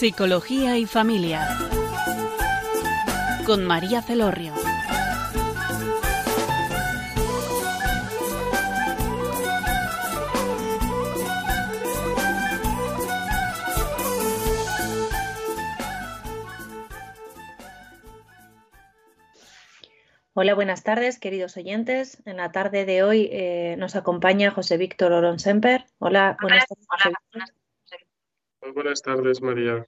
Psicología y Familia. Con María Celorrio. Hola, buenas tardes, queridos oyentes. En la tarde de hoy eh, nos acompaña José Víctor Oronsemper. Hola, buenas tardes. Buenas tardes, María.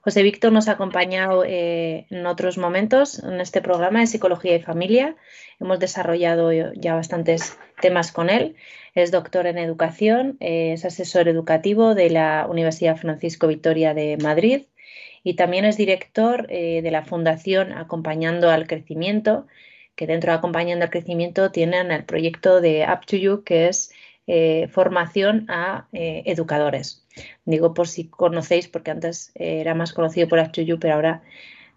José Víctor nos ha acompañado eh, en otros momentos en este programa de Psicología y Familia. Hemos desarrollado ya bastantes temas con él. Es doctor en educación, eh, es asesor educativo de la Universidad Francisco Victoria de Madrid y también es director eh, de la Fundación Acompañando al Crecimiento, que dentro de Acompañando al Crecimiento tienen el proyecto de Up to You, que es formación a educadores. Digo por si conocéis, porque antes era más conocido por Achuyu, pero ahora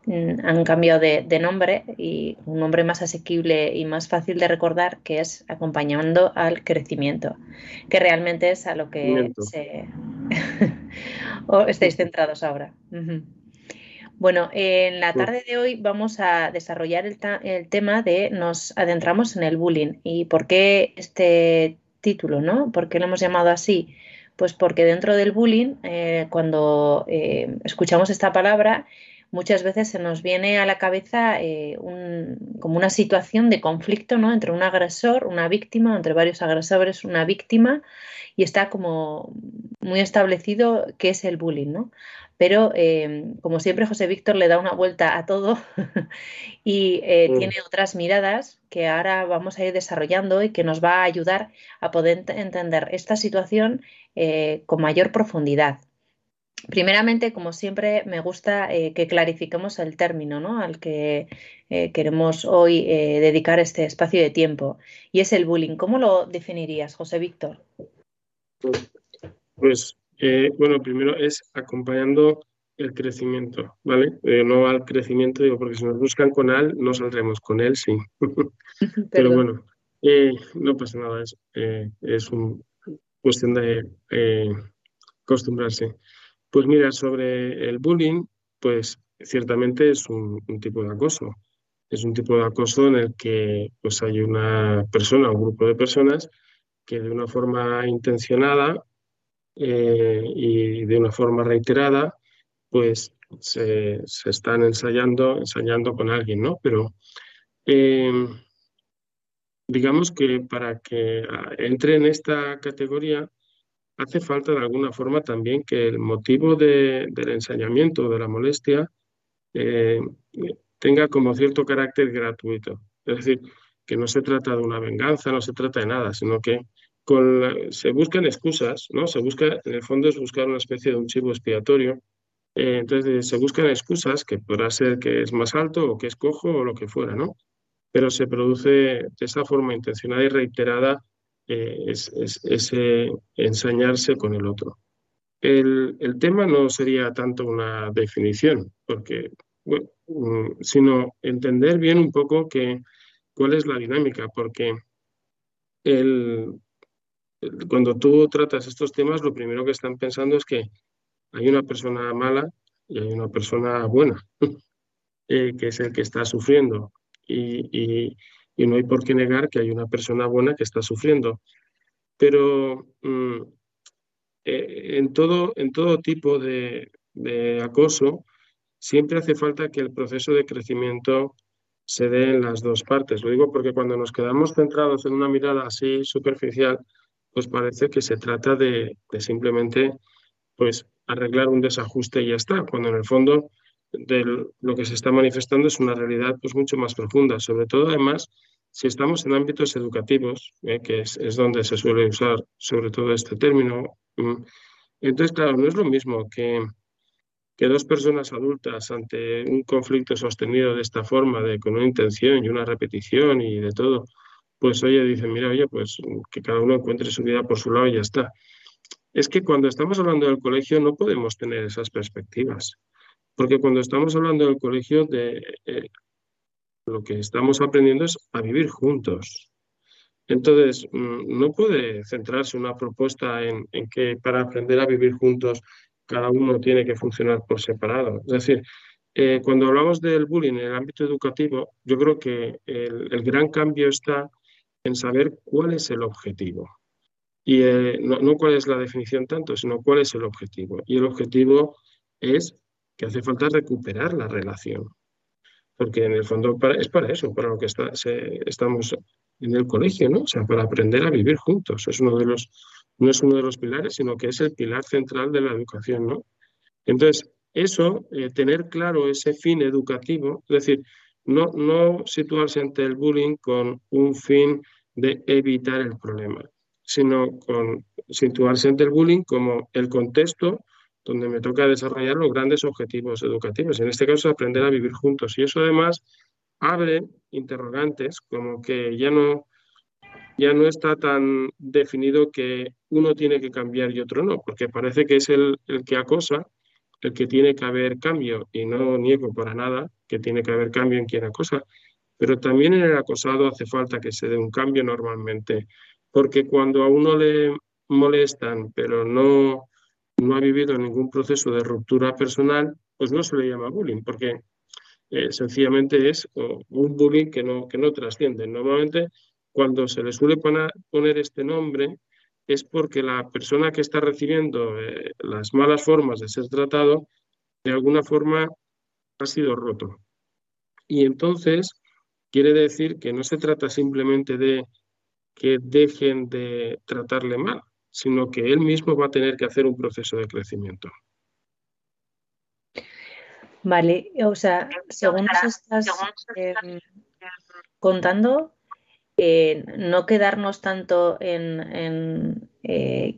mm, han cambiado de, nombre y un nombre más asequible y más fácil de recordar, que es acompañando al crecimiento, que realmente es a lo que estáis centrados ahora. Bueno, en la tarde de hoy vamos a desarrollar el, el, tema de nos adentramos en el bullying y por qué este título, ¿no? ¿Por qué lo hemos llamado así? Pues porque dentro del bullying, eh, cuando eh, escuchamos esta palabra, muchas veces se nos viene a la cabeza eh, como una situación de conflicto ¿no? entre un agresor, una víctima, entre varios agresores, una víctima, y está como muy establecido qué es el bullying, ¿no? Pero como siempre José Víctor le da una vuelta a todo y mm. tiene otras miradas que ahora vamos a ir desarrollando y que nos va a ayudar a poder entender esta situación eh, con mayor profundidad. Primeramente, como siempre, me gusta eh, que clarifiquemos el término ¿no? al que eh, queremos hoy dedicar este espacio de tiempo, y es el bullying. ¿Cómo lo definirías, José Víctor? Pues, bueno, primero es acompañando el crecimiento, ¿vale? no al crecimiento, digo, porque si nos buscan con al, no saldremos con él, sí. Pero bueno, no pasa nada, es, es un, cuestión de eh, acostumbrarse. Pues mira, sobre el bullying, pues ciertamente es un, tipo de acoso. Es un tipo de acoso en el que pues, hay una persona, un grupo de personas que de una forma intencionada eh, y de una forma reiterada, pues se, están ensayando, ensayando con alguien, ¿no? Pero eh, digamos que para que ah, entre en esta categoría hace falta de alguna forma también que el motivo del ensañamiento, de la molestia, eh, tenga como cierto carácter gratuito. Es decir, que no se trata de una venganza, no se trata de nada, sino que se buscan excusas, ¿no? Se busca, en el fondo es buscar una especie de un chivo expiatorio. Eh, entonces se buscan excusas que podrá ser que es más alto o que es cojo o lo que fuera, ¿no? pero se produce de esa forma intencionada y reiterada eh, es, ese ensañarse con el otro. El, tema no sería tanto una definición, porque, mm, sino entender bien un poco que, cuál es la dinámica, porque cuando tú tratas estos temas, lo primero que están pensando es que hay una persona mala y hay una persona buena, eh, que es el que está sufriendo y, no hay por qué negar que hay una persona buena que está sufriendo. Pero mm, eh, en, todo, en todo tipo de, acoso siempre hace falta que el proceso de crecimiento se dé en las dos partes. Lo digo porque cuando nos quedamos centrados en una mirada así superficial, pues parece que se trata de, de simplemente pues arreglar un desajuste y ya está, cuando en el fondo de lo que se está manifestando es una realidad pues mucho más profunda, sobre todo además si estamos en ámbitos educativos, eh, que es, donde se suele usar sobre todo este término. Mm, entonces, claro, no es lo mismo que, que dos personas adultas ante un conflicto sostenido de esta forma, de con una intención y una repetición y de todo, pues oye, dicen, mira, oye, pues que cada uno encuentre su vida por su lado y ya está. Es que cuando estamos hablando del colegio no podemos tener esas perspectivas. Porque cuando estamos hablando del colegio, de, eh, lo que estamos aprendiendo es a vivir juntos. Entonces, mm, no puede centrarse una propuesta en, que para aprender a vivir juntos cada uno tiene que funcionar por separado. Es decir, eh, cuando hablamos del bullying en el ámbito educativo, yo creo que el, gran cambio está en saber cuál es el objetivo. Y eh, no, no, cuál es la definición tanto, sino cuál es el objetivo. Y el objetivo es que hace falta recuperar la relación. Porque en el fondo es para eso, para lo que estamos en el colegio, ¿no? O sea, para aprender a vivir juntos. Es uno de los, no es uno de los pilares, sino que es el pilar central de la educación, ¿no? Entonces, eso, eh, tener claro ese fin educativo, es decir, no situarse ante el bullying con un fin de evitar el problema, sino con situarse ante el bullying como el contexto donde me toca desarrollar los grandes objetivos educativos. En este caso, aprender a vivir juntos. Y eso además abre interrogantes como que ya no, ya no está tan definido que uno tiene que cambiar y otro no, porque parece que es el, el que acosa el que tiene que haber cambio, y no niego para nada que tiene que haber cambio en quien acosa, pero también en el acosado hace falta que se dé un cambio normalmente, porque cuando a uno le molestan, pero no, no ha vivido ningún proceso de ruptura personal, pues no se le llama bullying, porque eh, sencillamente es un bullying que no, que no trasciende. Normalmente, cuando se le suele poner, este nombre, es porque la persona que está recibiendo eh, las malas formas de ser tratado, de alguna forma ha sido roto. Y entonces quiere decir que no se trata simplemente de que dejen de tratarle mal, sino que él mismo va a tener que hacer un proceso de crecimiento. Vale, o sea, según nos estás em, contando, eh, no quedarnos tanto en, en, eh,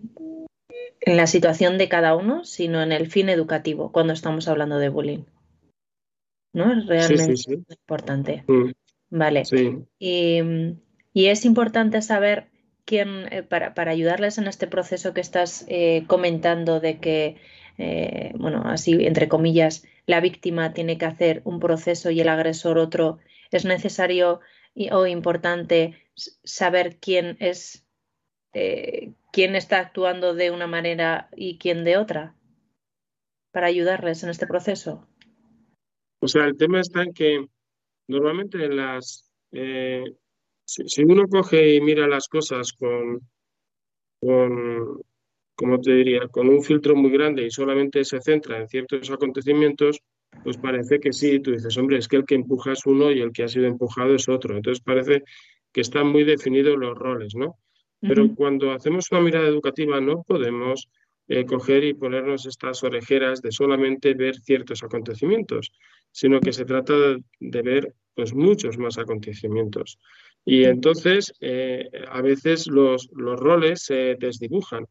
en, la situación de cada uno, sino en el fin educativo cuando estamos hablando de bullying. ¿No? Es realmente importante. Mm. Vale. Y, y, es importante saber quién, eh, para, para, ayudarles en este proceso que estás comentando de que, bueno, así entre comillas, la víctima tiene que hacer un proceso y el agresor otro, es necesario o importante saber quién es, eh, quién está actuando de una manera y quién de otra para ayudarles en este proceso? O sea, el tema está en que normalmente las, eh, si, uno coge y mira las cosas con, con, como te diría, con un filtro muy grande y solamente se centra en ciertos acontecimientos, pues parece que sí, tú dices, hombre, es que el que empuja es uno y el que ha sido empujado es otro. Entonces parece que están muy definidos los roles, ¿no? Pero cuando hacemos una mirada educativa no podemos eh, coger y ponernos estas orejeras de solamente ver ciertos acontecimientos, sino que se trata de, ver pues muchos más acontecimientes. Y entonces eh, a veces los, los roles se desdibujan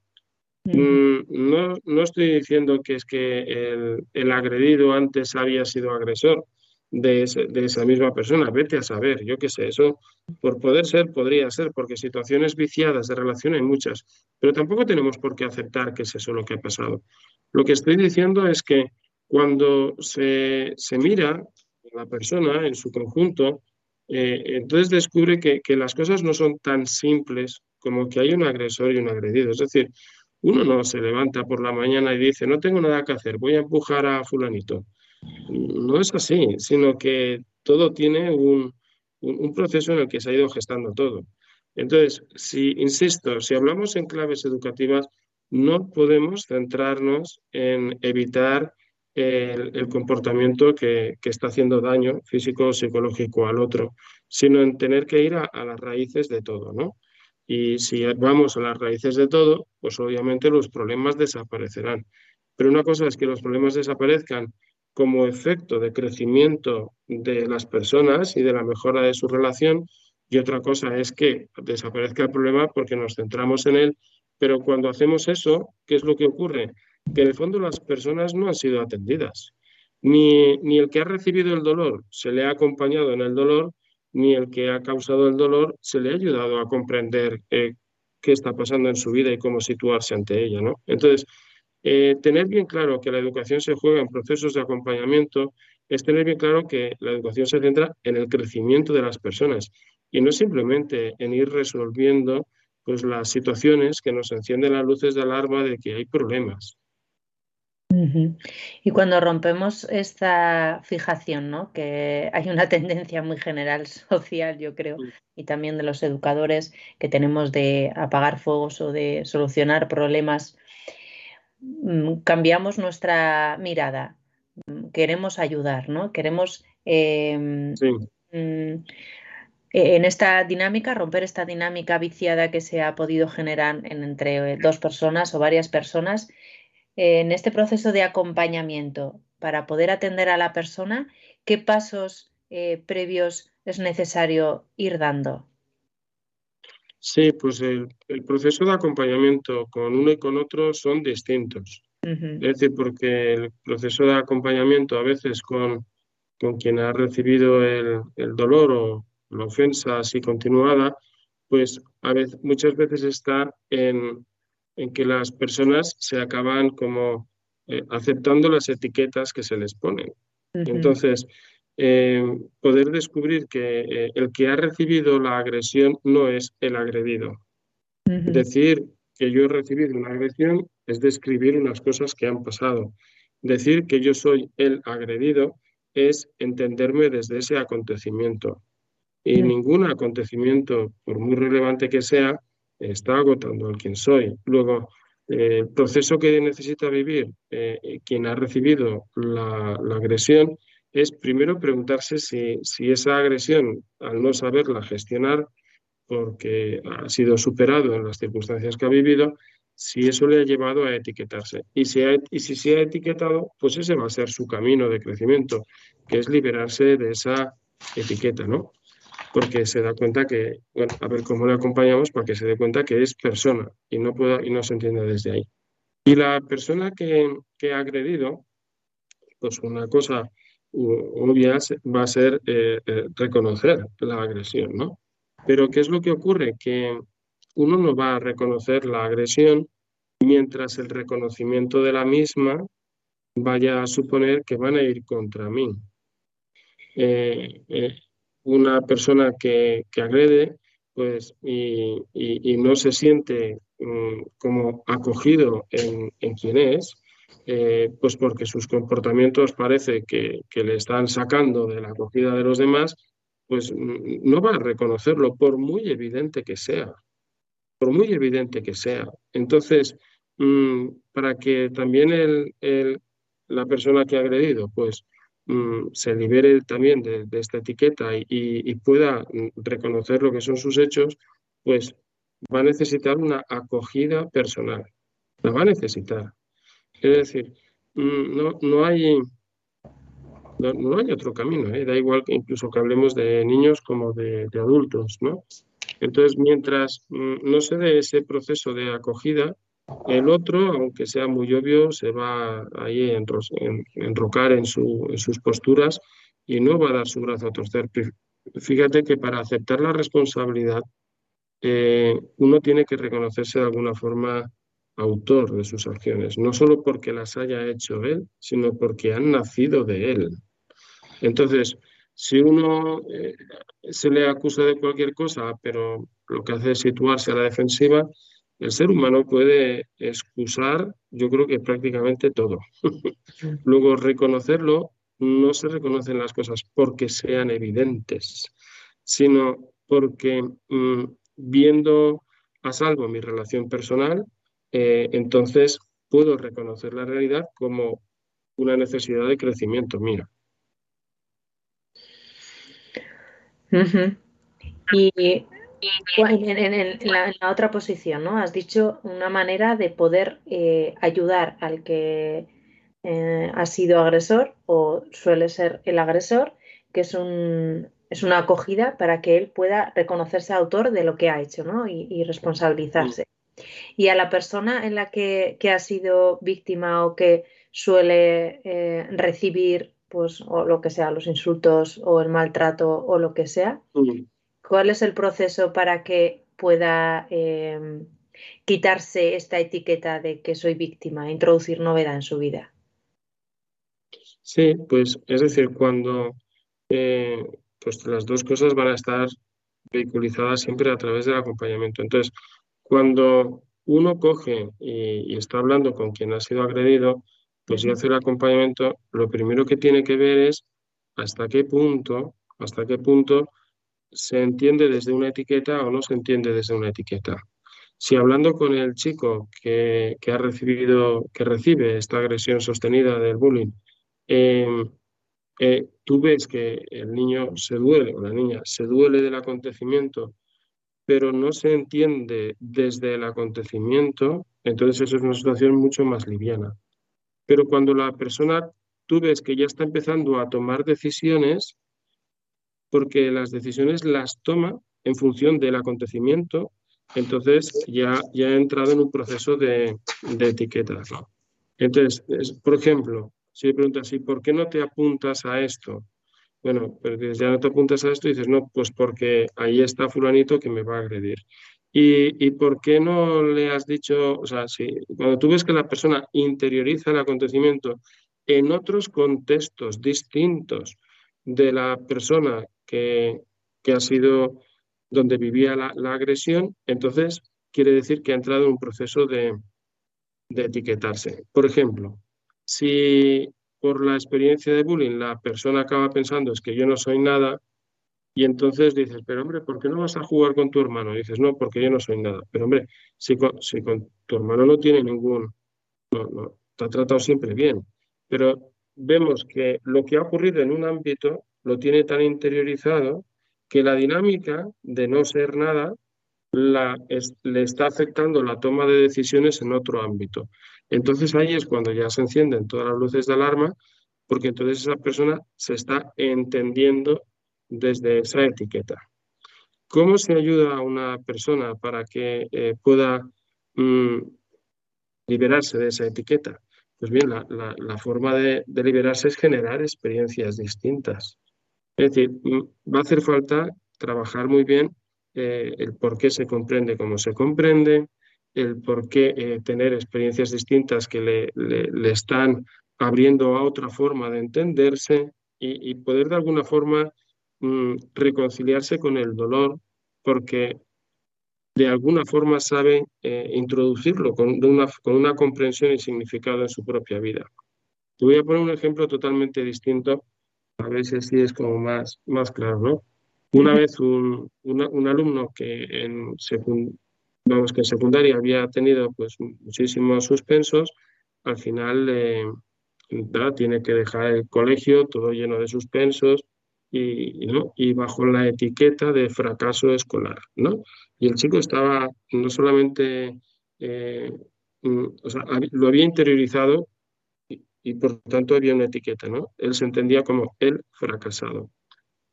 Mm, no, no estoy diciendo que es que el, el agredido antes había sido agresor de, esa misma persona. Vete a saber, yo qué sé, eso por poder ser podría ser, porque situaciones viciadas de relación hay muchas, pero tampoco tenemos por qué aceptar que es eso lo que ha pasado. Lo que estoy diciendo es que cuando se, se mira la persona en su conjunto, eh, entonces descubre que, que las cosas no son tan simples como que hay un agresor y un agredido. Es decir, uno no se levanta por la mañana y dice, no tengo nada que hacer, voy a empujar a fulanito. No es así, sino que todo tiene un, proceso en el que se ha ido gestando todo. Entonces, si, insisto, si hablamos en claves educativas, no podemos centrarnos en evitar el, comportamiento que, está haciendo daño físico o psicológico al otro, sino en tener que ir a, a las raíces de todo, ¿no? Y si vamos a las raíces de todo, pues obviamente los problemas desaparecerán. Pero una cosa es que los problemas desaparezcan como efecto de crecimiento de las personas y de la mejora de su relación, y otra cosa es que desaparezca el problema porque nos centramos en él, pero cuando hacemos eso, ¿qué es lo que ocurre? Que en el fondo las personas no han sido atendidas. Ni, ni el que ha recibido el dolor se le ha acompañado en el dolor, ni el que ha causado el dolor se le ha ayudado a comprender eh, qué está pasando en su vida y cómo situarse ante ella. ¿no? Entonces, eh, tener bien claro que la educación se juega en procesos de acompañamiento es tener bien claro que la educación se centra en el crecimiento de las personas y no simplemente en ir resolviendo pues, las situaciones que nos encienden las luces de alarma de que hay problemas. Y cuando rompemos esta fijación, ¿no? que hay una tendencia muy general social, yo creo, y también de los educadores que tenemos de apagar fuegos o de solucionar problemas, mm, cambiamos nuestra mirada, mm, queremos ayudar, ¿no? Queremos em, mm, en esta dinámica, romper esta dinámica viciada que se ha podido generar entre dos personas o varias personas en este proceso de acompañamiento para poder atender a la persona, ¿qué pasos eh, previos es necesario ir dando? Sí, pues el, proceso de acompañamiento con uno y con otro son distintos. Es decir, porque el proceso de acompañamiento a veces con, con quien ha recibido el, el, dolor o la ofensa así continuada, pues a veces, muchas veces está en, en que las personas se acaban como eh, aceptando las etiquetas que se les ponen. Entonces, eh, poder descubrir que eh, el que ha recibido la agresión no es el agredido. Decir que yo he recibido una agresión es describir unas cosas que han pasado. Decir que yo soy el agredido es entenderme desde ese acontecimiento. Y ningún acontecimiento, por muy relevante que sea, está agotando al quien soy. Luego, eh, el proceso que necesita vivir eh, quien ha recibido la, agresión es primero preguntarse si, si, esa agresión, al no saberla gestionar, porque ha sido superado en las circunstancias que ha vivido, si eso le ha llevado a etiquetarse. Y si, y si se ha etiquetado, pues ese va a ser su camino de crecimiento, que es liberarse de esa etiqueta, ¿no? Porque se da cuenta que, bueno, a ver cómo le acompañamos para que se dé cuenta que es persona y no, pueda, y no se entienda desde ahí. Y la persona que, que ha agredido, pues una cosa obvia va a ser eh, eh, reconocer la agresión, ¿no? Pero ¿qué es lo que ocurre? Que uno no va a reconocer la agresión mientras el reconocimiento de la misma vaya a suponer que van a ir contra mí. Eh, una persona que, agrede pues, y, no se siente mm, como acogido en, quien es, eh, pues porque sus comportamientos parece que, le están sacando de la acogida de los demás, pues mm, no va a reconocerlo, por muy evidente que sea, por muy evidente que sea. Entonces, mm, para que también el, la persona que ha agredido, pues Mm, se libere también de, esta etiqueta y, pueda mm, reconocer lo que son sus hechos, pues va a necesitar una acogida personal. La va a necesitar. Es decir, mm, no, no hay... No, hay otro camino, ¿eh? da igual que incluso que hablemos de niños como de, adultos, ¿no? Entonces, mientras no se dé ese proceso de acogida, el otro, aunque sea muy obvio, se va ahí a enrocar en, sus posturas y no va a dar su brazo a torcer. Fíjate que para aceptar la responsabilidad, eh, uno tiene que reconocerse de alguna forma autor de sus acciones, no solo porque las haya hecho él, sino porque han nacido de él. Entonces, si uno eh, se le acusa de cualquier cosa, pero lo que hace es situarse a la defensiva, el ser humano puede excusar, yo creo que prácticamente todo. Luego, reconocerlo, no se reconocen las cosas porque sean evidentes, sino porque mm, viendo a salvo mi relación personal, eh, entonces puedo reconocer la realidad como una necesidad de crecimiento mía. Y en, la, otra posición, ¿no? Has dicho una manera de poder eh, ayudar al que eh, ha sido agresor o suele ser el agresor, que es, un, es una acogida para que él pueda reconocerse autor de lo que ha hecho, ¿no? Y, responsabilizarse. Y a la persona en la que, ha sido víctima o que suele eh, recibir, pues, o lo que sea, los insultos o el maltrato o lo que sea, ¿Cuál es el proceso para que pueda em, quitarse esta etiqueta de que soy víctima, e introducir novedad en su vida? Sí, pues es decir, cuando eh, pues las dos cosas van a estar vehiculizadas siempre a través del acompañamiento. Entonces, cuando uno coge y, está hablando con quien ha sido agredido, Pues si hace el acompañamiento, lo primero que tiene que ver es hasta qué punto, hasta qué punto se entiende desde una etiqueta o no se entiende desde una etiqueta. Si hablando con el chico que, ha recibido, que recibe esta agresión sostenida del bullying, em, eh, tú ves que el niño se duele o la niña se duele del acontecimiento, pero no se entiende desde el acontecimiento, entonces eso es una situación mucho más liviana. Pero cuando la persona tú ves que ya está empezando a tomar decisiones, porque las decisiones las toma en función del acontecimiento, entonces ya, ya ha entrado en un proceso de, de etiqueta. Entonces, por ejemplo, si le preguntas, ¿y por qué no te apuntas a esto? Bueno, porque ya no te apuntas a esto y dices, no, pues porque ahí está fulanito que me va a agredir. ¿Y, ¿Y, por qué no le has dicho, o sea, si cuando tú ves que la persona interioriza el acontecimiento en otros contextos distintos de la persona que, ha sido donde vivía la, agresión, entonces quiere decir que ha entrado en un proceso de, etiquetarse. Por ejemplo, si por la experiencia de bullying la persona acaba pensando es que yo no soy nada, y entonces dices, pero hombre, ¿por qué no vas a jugar con tu hermano? Dices, no, porque yo no soy nada. Pero hombre, si con, si con tu hermano no tiene ningún, no, te ha tratado siempre bien, pero vemos que lo que ha ocurrido en un ámbito lo tiene tan interiorizado que la dinámica de no ser nada le está afectando la toma de decisiones en otro ámbito. Entonces ahí es cuando ya se encienden todas las luces de alarma, porque entonces esa persona se está entendiendo desde esa etiqueta. ¿Cómo se ayuda a una persona para que eh, pueda mm, liberarse de esa etiqueta? Pues bien, la, forma de, liberarse es generar experiencias distintas. Es decir, va a hacer falta trabajar muy bien eh, el por qué se comprende como se comprende, el por qué eh, tener experiencias distintas que le, están abriendo a otra forma de entenderse y, poder de alguna forma mm, reconciliarse con el dolor, porque de alguna forma sabe eh, introducirlo con una, con una comprensión y significado en su propia vida. Te voy a poner un ejemplo totalmente distinto, a ver si así es como más, más claro, ¿no? Una vez un, un alumno que en, vamos, que en secundaria había tenido pues, muchísimos suspensos, al final eh, tiene que dejar el colegio todo lleno de suspensos, y, ¿no? y bajo la etiqueta de fracaso escolar. ¿no? Y el chico estaba no solamente, eh, mm, o sea, lo había interiorizado y, por tanto había una etiqueta. ¿no? Él se entendía como el fracasado.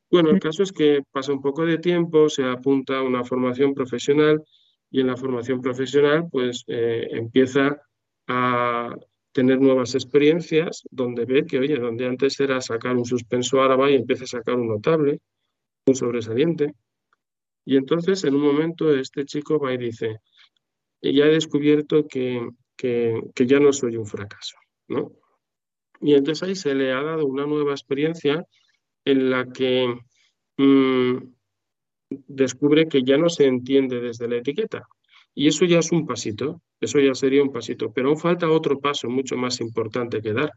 Bueno, el caso es que pasa un poco de tiempo, se apunta a una formación profesional y en la formación profesional pues eh, empieza a tener nuevas experiencias donde ve que, oye, donde antes era sacar un suspenso árabe y empieza a sacar un notable, un sobresaliente. Y entonces en un momento este chico va y dice, ya he descubierto que, que, ya no soy un fracaso, ¿no? Y entonces ahí se le ha dado una nueva experiencia en la que mm, descubre que ya no se entiende desde la etiqueta. Y eso ya es un pasito, eso ya sería un pasito, pero aún falta otro paso mucho más importante que dar.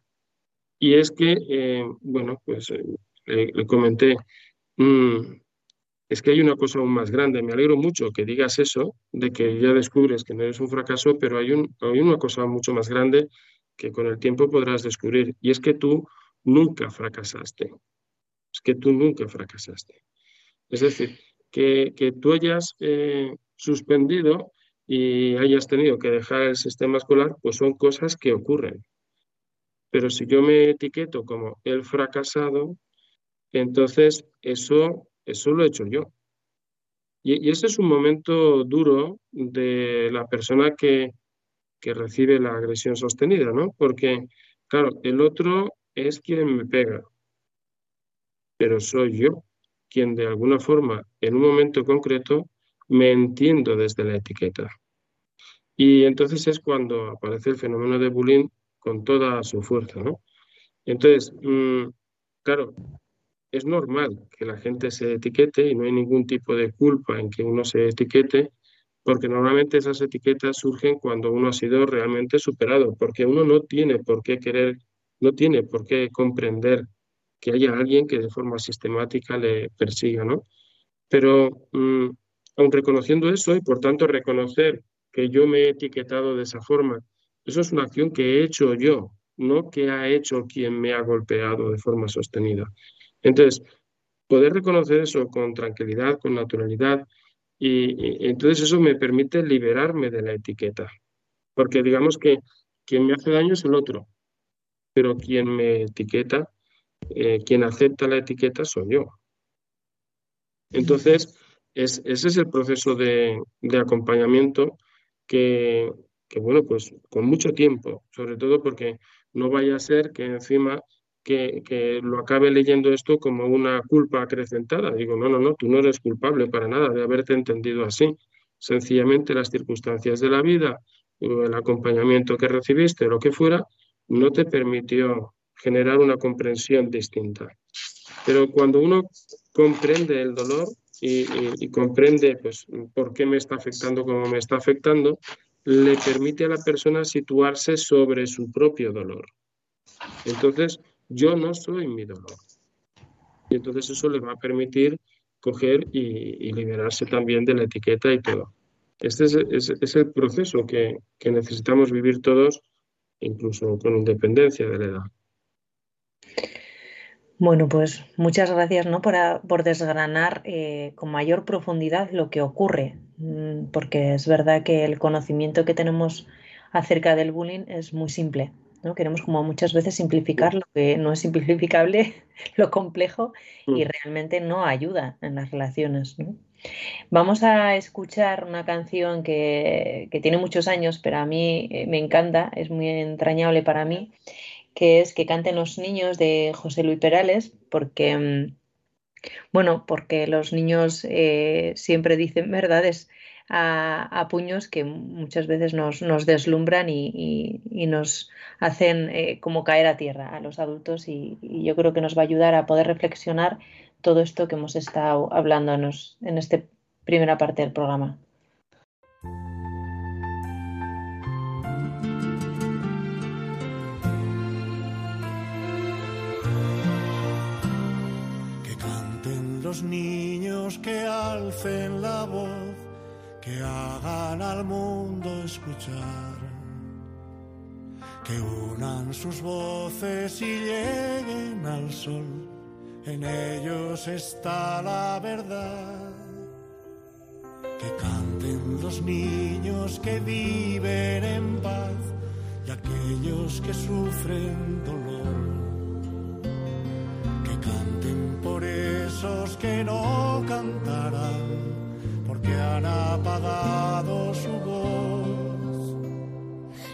Y es que, eh, bueno, pues eh, le, comenté, mm, es que hay una cosa aún más grande. Me alegro mucho que digas eso, de que ya descubres que no eres un fracaso, pero hay, un, hay una cosa mucho más grande que con el tiempo podrás descubrir, y es que tú nunca fracasaste. Es que tú nunca fracasaste. Es decir, que, que tú hayas eh, suspendido y hayas tenido que dejar el sistema escolar, pues son cosas que ocurren. Pero si yo me etiqueto como el fracasado, entonces eso, eso lo he hecho yo. Y, ese es un momento duro de la persona que, que recibe la agresión sostenida, ¿no? Porque, claro, el otro es quien me pega, pero soy yo quien de alguna forma, en un momento concreto, me entiendo desde la etiqueta. Y entonces es cuando aparece el fenómeno de bullying con toda su fuerza, ¿no? Entonces, mm, claro, es normal que la gente se etiquete y no hay ningún tipo de culpa en que uno se etiquete, porque normalmente esas etiquetas surgen cuando uno ha sido realmente superado, porque uno no tiene por qué querer, no tiene por qué comprender que haya alguien que de forma sistemática le persiga, ¿no? Pero mm, aun reconociendo eso y por tanto reconocer que yo me he etiquetado de esa forma, eso es una acción que he hecho yo, no que ha hecho quien me ha golpeado de forma sostenida. Entonces, poder reconocer eso con tranquilidad, con naturalidad, y, entonces eso me permite liberarme de la etiqueta, porque digamos que quien me hace daño es el otro, pero quien me etiqueta, eh, quien acepta la etiqueta soy yo. Entonces, ese es el proceso de, acompañamiento que, que, bueno, pues con mucho tiempo, sobre todo porque no vaya a ser que encima que, lo acabe leyendo esto como una culpa acrecentada. Digo, no, no, no, tú no eres culpable para nada de haberte entendido así. Sencillamente las circunstancias de la vida, el acompañamiento que recibiste, lo que fuera, no te permitió generar una comprensión distinta. Pero cuando uno comprende el dolor y, comprende pues, por qué me está afectando como me está afectando, le permite a la persona situarse sobre su propio dolor. Entonces, yo no soy mi dolor. Y entonces eso le va a permitir coger y, liberarse también de la etiqueta y todo. Este es, el proceso que, necesitamos vivir todos, incluso con independencia de la edad. Bueno, pues muchas gracias ¿no? por, por desgranar eh, con mayor profundidad lo que ocurre, mm, porque es verdad que el conocimiento que tenemos acerca del bullying es muy simple, Queremos como muchas veces simplificar lo que no es simplificable, lo complejo, y mm. realmente no ayuda en las relaciones. Vamos a escuchar una canción que, tiene muchos años, pero a mí eh, me encanta, es muy entrañable para mí, que es Que canten los niños de José Luis Perales, porque, mm, bueno, porque los niños eh, siempre dicen verdades a, puños que muchas veces nos, deslumbran y, nos hacen eh, como caer a tierra a los adultos y, yo creo que nos va a ayudar a poder reflexionar todo esto que hemos estado hablando en esta primera parte del programa. Niños que alcen la voz que hagan al mundo escuchar, que unan sus voces y lleguen al sol, en ellos está la verdad. Que canten los niños que viven en paz y aquellos que sufren dolor. Que canten por esos que no cantarán han apagado su voz.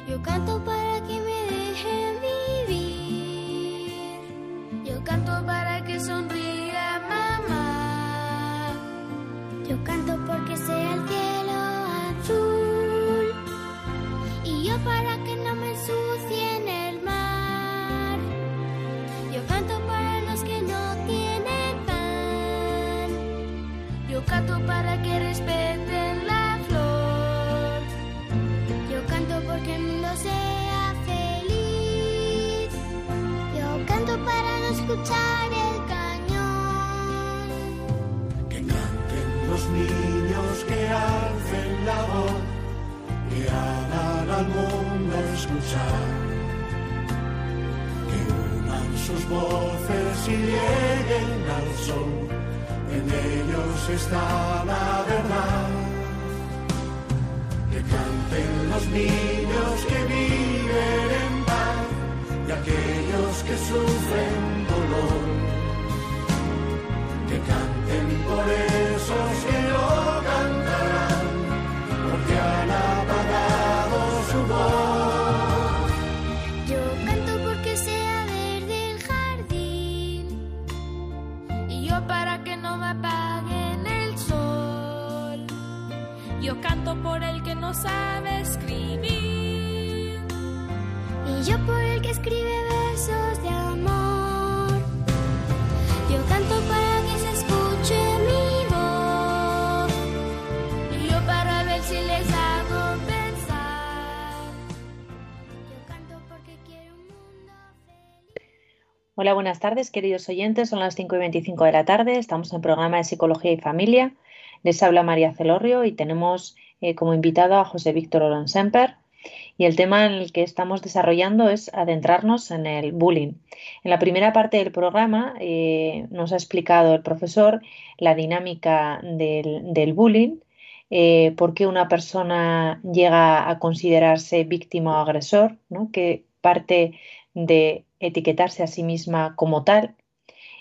Yo canto para que me dejen vivir. Yo canto para que sonría mamá. Yo canto porque sea el cielo azul. Y yo para que no me ensucien el mar. Yo canto para los que no tienen pan. Yo canto para que Que unan sus voces y lleguen al sol, en ellos está la verdad. Que canten los niños que viven en paz y aquellos que sufren Hola, buenas tardes, queridos oyentes. Son las 5 y 25 de la tarde. Estamos en el programa de Psicología y Familia. Les habla María Celorrio y tenemos eh, como invitado a José Víctor Oronsemper. Y el tema en el que estamos desarrollando es adentrarnos en el bullying. En la primera parte del programa eh, nos ha explicado el profesor la dinámica del, bullying, eh, por qué una persona llega a considerarse víctima o agresor, ¿no? que parte de etiquetarse a sí misma como tal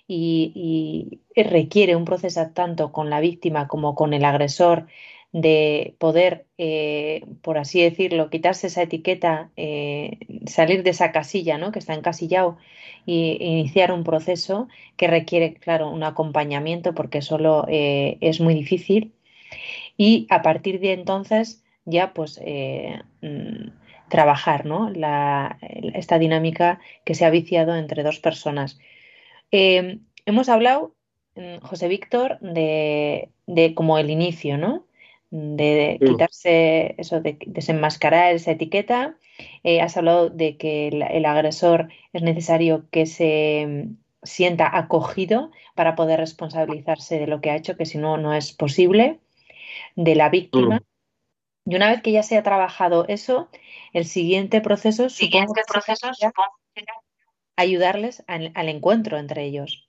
y, requiere un proceso tanto con la víctima como con el agresor de poder, eh, por así decirlo, quitarse esa etiqueta, eh, salir de esa casilla, ¿no? Que está encasillado y iniciar un proceso que requiere, claro, un acompañamiento porque solo eh, es muy difícil. Y a partir de entonces ya, pues, mm, trabajar ¿no? esta dinámica que se ha viciado entre dos personas. Em, hemos hablado, mm, José Víctor, de, como el inicio, ¿no? De, quitarse eso, de desenmascarar esa etiqueta. Eh, has hablado de que el, agresor es necesario que se mm, sienta acogido para poder responsabilizarse de lo que ha hecho, que si no, no es posible. De la víctima. Y una vez que ya se ha trabajado eso, el siguiente proceso, supongo ayudarles al, encuentro entre ellos.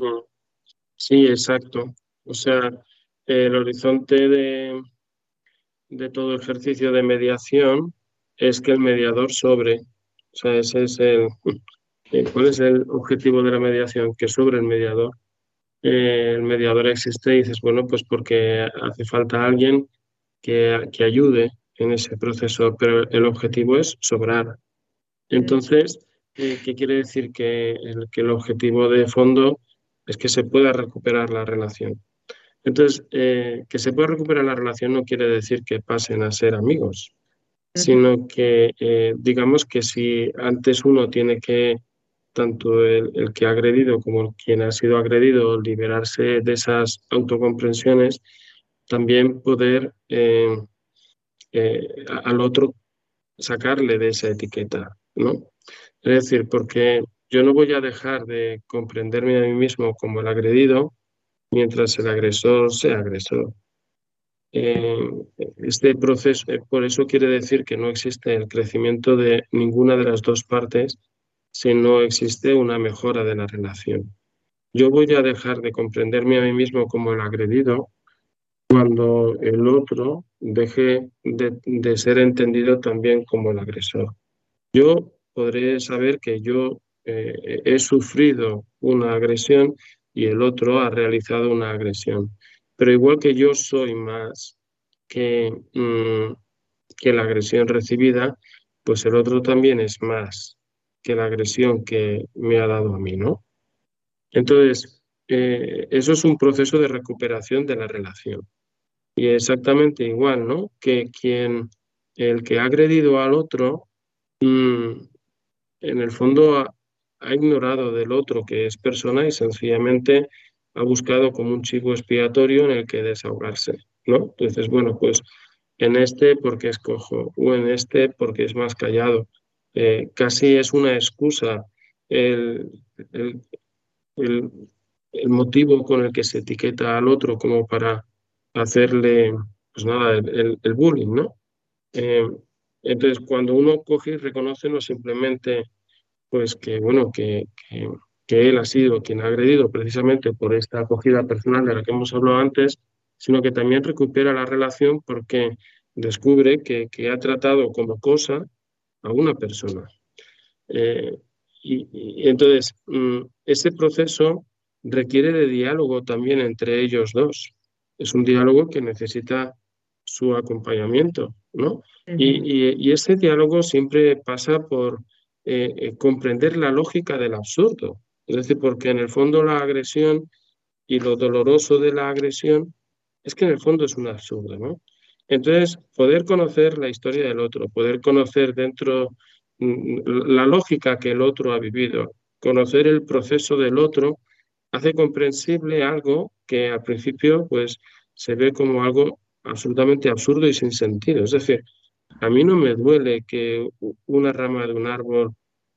Mm. Sí, exacto. O sea, el horizonte de, de todo ejercicio de mediación es que el mediador sobre. O sea, ese es el. Eh, ¿Cuál es el objetivo de la mediación? Que sobre el mediador. Eh, el mediador existe y dices, bueno, pues porque hace falta alguien que, que ayude en ese proceso, pero el objetivo es sobrar. Entonces, eh, ¿qué quiere decir? Que el, que el objetivo de fondo es que se pueda recuperar la relación. Entonces, eh, que se pueda recuperar la relación no quiere decir que pasen a ser amigos, sino que eh, digamos que si antes uno tiene que, tanto el, que ha agredido como quien ha sido agredido, liberarse de esas autocomprensiones, también poder eh, al otro sacarle de esa etiqueta, ¿no? Es decir, porque yo no voy a dejar de comprenderme a mí mismo como el agredido mientras el agresor sea agresor. Eh, este proceso, eh, por eso quiere decir que no existe el crecimiento de ninguna de las dos partes si no existe una mejora de la relación. Yo voy a dejar de comprenderme a mí mismo como el agredido cuando el otro deje de, ser entendido también como el agresor. Yo podré saber que yo eh, he sufrido una agresión y el otro ha realizado una agresión. Pero igual que yo soy más que, mm, que la agresión recibida, pues el otro también es más que la agresión que me ha dado a mí, ¿no? Entonces, eh, eso es un proceso de recuperación de la relación. Y exactamente igual, ¿no? Que quien, el que ha agredido al otro, mm, en el fondo ha, ignorado del otro que es persona y sencillamente ha buscado como un chivo expiatorio en el que desahogarse, ¿no? Entonces, bueno, pues en este porque es cojo o en este porque es más callado. Eh, casi es una excusa el, el, el motivo con el que se etiqueta al otro como para hacerle, pues nada, el, bullying, ¿no? Eh, entonces, cuando uno coge y reconoce no simplemente, pues que, bueno, que, que, él ha sido quien ha agredido precisamente por esta acogida personal de la que hemos hablado antes, sino que también recupera la relación porque descubre que, que ha tratado como cosa a una persona. Eh, y, entonces, mm, ese proceso requiere de diálogo también entre ellos dos es un diálogo que necesita su acompañamiento, ¿no? y, ese diálogo siempre pasa por eh, eh, comprender la lógica del absurdo, es decir, porque en el fondo la agresión y lo doloroso de la agresión es que en el fondo es un absurdo, ¿no? Entonces, poder conocer la historia del otro, poder conocer dentro mm, la lógica que el otro ha vivido, conocer el proceso del otro, hace comprensible algo que al principio pues se ve como algo absolutamente absurdo y sin sentido. Es decir, a mí no me duele que una rama de un árbol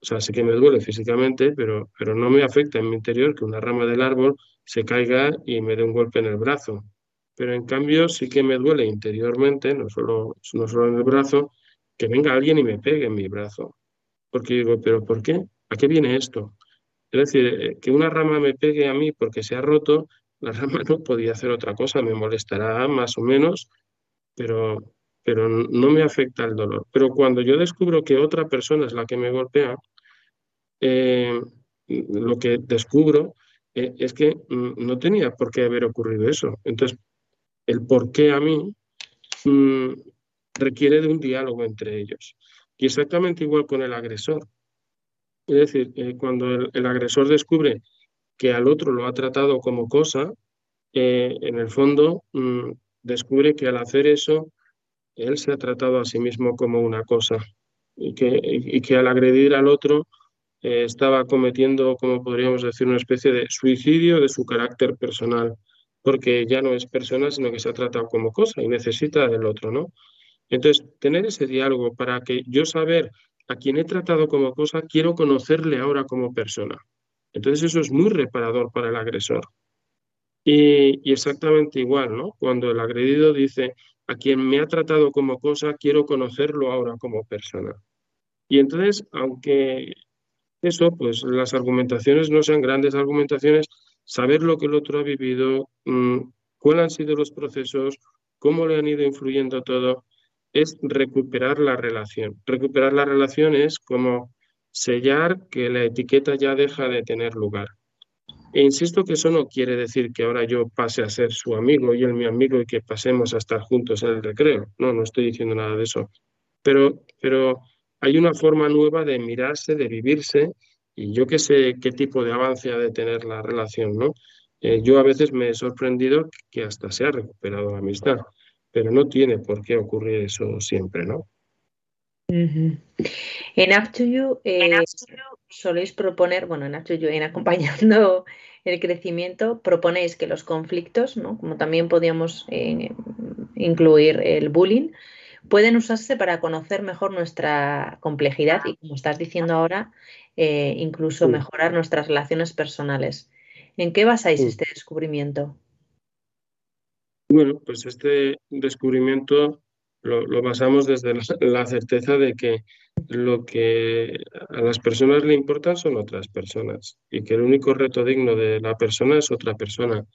O sea, sí que me duele físicamente, pero, pero no me afecta en mi interior que una rama del árbol se caiga y me dé un golpe en el brazo. Pero en cambio sí que me duele interiormente, no solo, no solo en el brazo, que venga alguien y me pegue en mi brazo. Porque digo, ¿pero por qué? ¿A qué viene esto? Es decir, eh, que una rama me pegue a mí porque se ha roto, la rama no podía hacer otra cosa, me molestará más o menos, pero, pero no me afecta el dolor. Pero cuando yo descubro que otra persona es la que me golpea, eh, lo que descubro eh, es que mm, no tenía por qué haber ocurrido eso. Entonces, el por qué a mí mm, requiere de un diálogo entre ellos. Y exactamente igual con el agresor. Es decir, eh, cuando el, agresor descubre que al otro lo ha tratado como cosa, en el fondo mm, descubre que al hacer eso, él se ha tratado a sí mismo como una cosa y que, y que al agredir al otro eh, estaba cometiendo, como podríamos decir, una especie de suicidio de su carácter personal, porque ya no es persona, sino que se ha tratado como cosa y necesita del otro, ¿no? Entonces, tener ese diálogo para que yo saber a quien he tratado como cosa, quiero conocerle ahora como persona. Entonces, eso es muy reparador para el agresor. Y, exactamente igual, ¿no? Cuando el agredido dice, a quien me ha tratado como cosa, quiero conocerlo ahora como persona. Y entonces, aunque eso, pues las argumentaciones no sean grandes argumentaciones, saber lo que el otro ha vivido, mm, cuáles han sido los procesos, cómo le han ido influyendo todo, es recuperar la relación. Recuperar la relación es como sellar que la etiqueta ya deja de tener lugar. E insisto que eso no quiere decir que ahora yo pase a ser su amigo y él mi amigo y que pasemos a estar juntos en el recreo. No, no estoy diciendo nada de eso. Pero, pero hay una forma nueva de mirarse, de vivirse, y yo qué sé qué tipo de avance ha de tener la relación, ¿no? Eh, yo a veces me he sorprendido que hasta se ha recuperado la amistad, pero no tiene por qué ocurrir eso siempre, ¿no? En You, eh, soléis proponer, bueno, en to You, en acompañando el crecimiento, proponéis que los conflictos, ¿no? como también podíamos eh, incluir el bullying, pueden usarse para conocer mejor nuestra complejidad y, como estás diciendo ahora, eh, incluso mejorar nuestras relaciones personales. ¿En qué basáis este descubrimiento? Bueno, pues este descubrimiento lo, basamos desde la, certeza de que lo que a las personas le importan son otras personas y que el único reto digno de la persona es otra persona.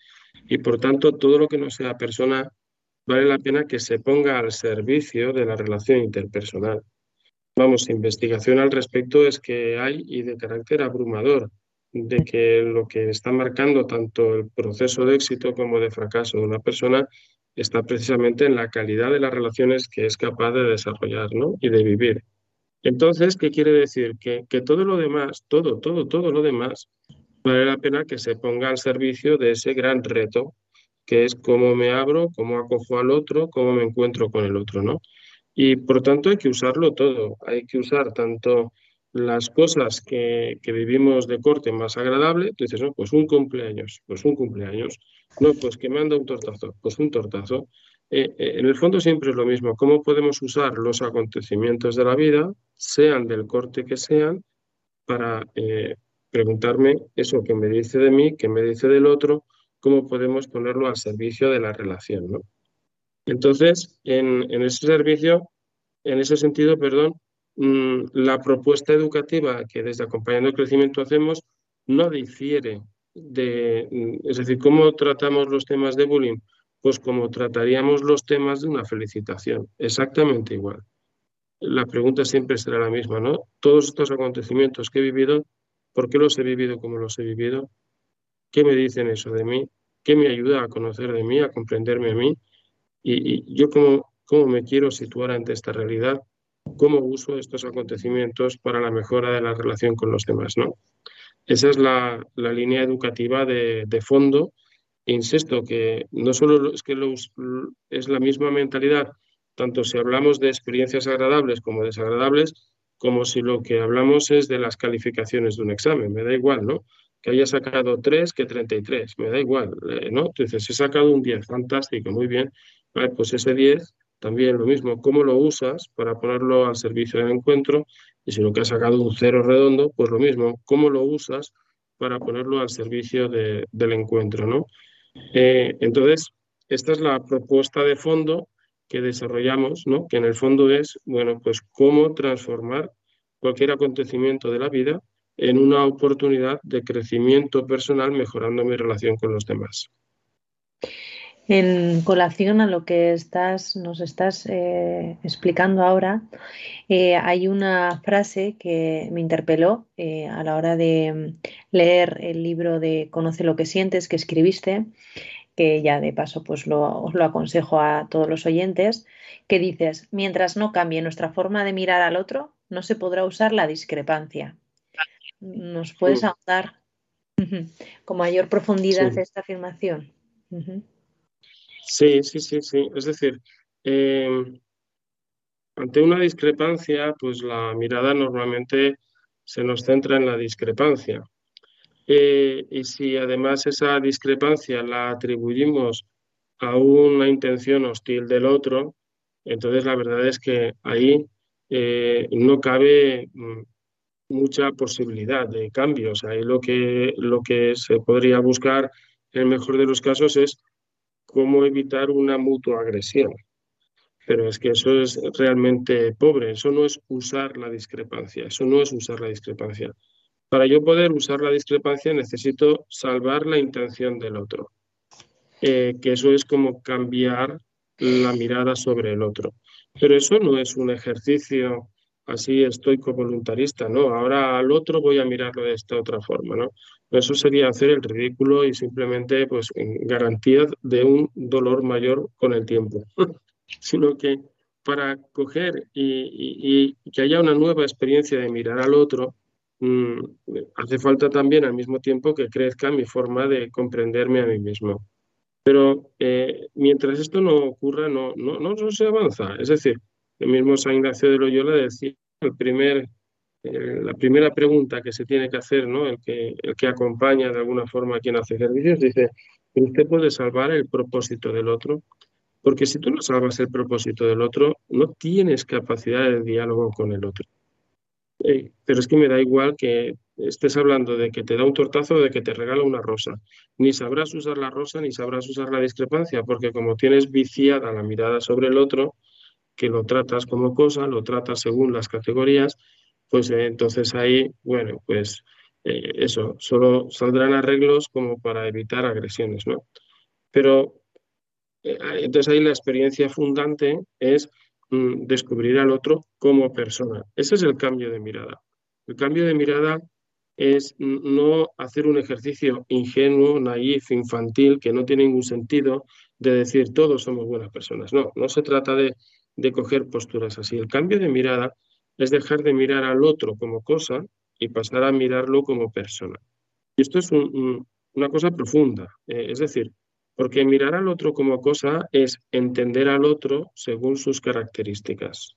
Y por tanto, todo lo que no sea persona vale la pena que se ponga al servicio de la relación interpersonal. Vamos, investigación al respecto es que hay y de carácter abrumador, de que lo que está marcando tanto el proceso de éxito como de fracaso de una persona está precisamente en la calidad de las relaciones que es capaz de desarrollar ¿no? y de vivir. Entonces, ¿qué quiere decir? Que, que todo lo demás, todo, todo, todo lo demás, vale la pena que se ponga al servicio de ese gran reto que es cómo me abro, cómo acojo al otro, cómo me encuentro con el otro, ¿no? Y por tanto hay que usarlo todo, hay que usar tanto las cosas que, vivimos de corte más agradable, tú dices, no, pues un cumpleaños, pues un cumpleaños, no, pues que me un tortazo, pues un tortazo. Eh, eh, en el fondo siempre es lo mismo, cómo podemos usar los acontecimientos de la vida, sean del corte que sean, para eh, preguntarme eso que me dice de mí, que me dice del otro, cómo podemos ponerlo al servicio de la relación. ¿no? Entonces, en, ese servicio, en ese sentido, perdón, la propuesta educativa que desde Acompañando el Crecimiento hacemos no difiere de, mm, es decir, cómo tratamos los temas de bullying, pues como trataríamos los temas de una felicitación, exactamente igual. La pregunta siempre será la misma, ¿no? Todos estos acontecimientos que he vivido, ¿por qué los he vivido como los he vivido? ¿Qué me dicen eso de mí? ¿Qué me ayuda a conocer de mí, a comprenderme a mí? Y, yo cómo, cómo me quiero situar ante esta realidad, cómo uso estos acontecimientos para la mejora de la relación con los demás, ¿no? Esa es la, línea educativa de, fondo. Insisto que no solo es que es la misma mentalidad, tanto si hablamos de experiencias agradables como desagradables, como si lo que hablamos es de las calificaciones de un examen. Me da igual, ¿no? que haya sacado 3 que 33, me da igual, eh, ¿no? Dices, he sacado un 10, fantástico, muy bien, pues ese 10 también lo mismo, cómo lo usas para ponerlo al servicio del encuentro Y si lo que has sacado un cero redondo, pues lo mismo, ¿cómo lo usas para ponerlo al servicio del encuentro? ¿no? Eh, entonces, esta es la propuesta de fondo que desarrollamos, ¿no? que en el fondo es, bueno, pues cómo transformar cualquier acontecimiento de la vida en una oportunidad de crecimiento personal mejorando mi relación con los demás. En colación a lo que estás, nos estás eh, explicando ahora, eh, hay una frase que me interpeló eh, a la hora de leer el libro de Conoce lo que sientes que escribiste, que ya de paso pues lo, os lo aconsejo a todos los oyentes, que dices, mientras no cambie nuestra forma de mirar al otro, no se podrá usar la discrepancia. ¿Nos puedes ahondar con mayor profundidad esta afirmación? Sí, sí, sí, sí. Es decir, em, ante una discrepancia, pues la mirada normalmente se nos centra en la discrepancia. Eh, y si además esa discrepancia la atribuimos a una intención hostil del otro, entonces la verdad es que ahí eh, no cabe mm, mucha posibilidad de cambios. Ahí lo que, lo que se podría buscar en el mejor de los casos es cómo evitar una mutua agresión. Pero es que eso es realmente pobre, eso no es usar la discrepancia, eso no es usar la discrepancia. Para yo poder usar la discrepancia necesito salvar la intención del otro, eh, que eso es como cambiar la mirada sobre el otro. Pero eso no es un ejercicio así estoico voluntarista, ¿no? Ahora al otro voy a mirarlo de esta otra forma, ¿no? Eso sería hacer el ridículo y simplemente pues garantía de un dolor mayor con el tiempo. Sino que para coger y, que haya una nueva experiencia de mirar al otro, mm, hace falta también al mismo tiempo que crezca mi forma de comprenderme a mí mismo. Pero eh, mientras esto no ocurra, no, no, no se avanza. Es decir, el mismo San Ignacio de Loyola decía, el primer, la primera pregunta que se tiene que hacer, ¿no? el, que, el que acompaña de alguna forma a quien hace servicios, dice, ¿usted puede salvar el propósito del otro? Porque si tú no salvas el propósito del otro, no tienes capacidad de diálogo con el otro. Eh, pero es que me da igual que estés hablando de que te da un tortazo o de que te regala una rosa. Ni sabrás usar la rosa ni sabrás usar la discrepancia, porque como tienes viciada la mirada sobre el otro, que lo tratas como cosa, lo tratas según las categorías, pues eh, entonces ahí, bueno, pues eh, eso, solo saldrán arreglos como para evitar agresiones, ¿no? Pero eh, entonces ahí la experiencia fundante es mm, descubrir al otro como persona. Ese es el cambio de mirada. El cambio de mirada es no hacer un ejercicio ingenuo, naif, infantil, que no tiene ningún sentido de decir todos somos buenas personas. No, no se trata de de coger posturas así. El cambio de mirada es dejar de mirar al otro como cosa y pasar a mirarlo como persona. Y esto es una cosa profunda, eh, es decir, porque mirar al otro como cosa es entender al otro según sus características.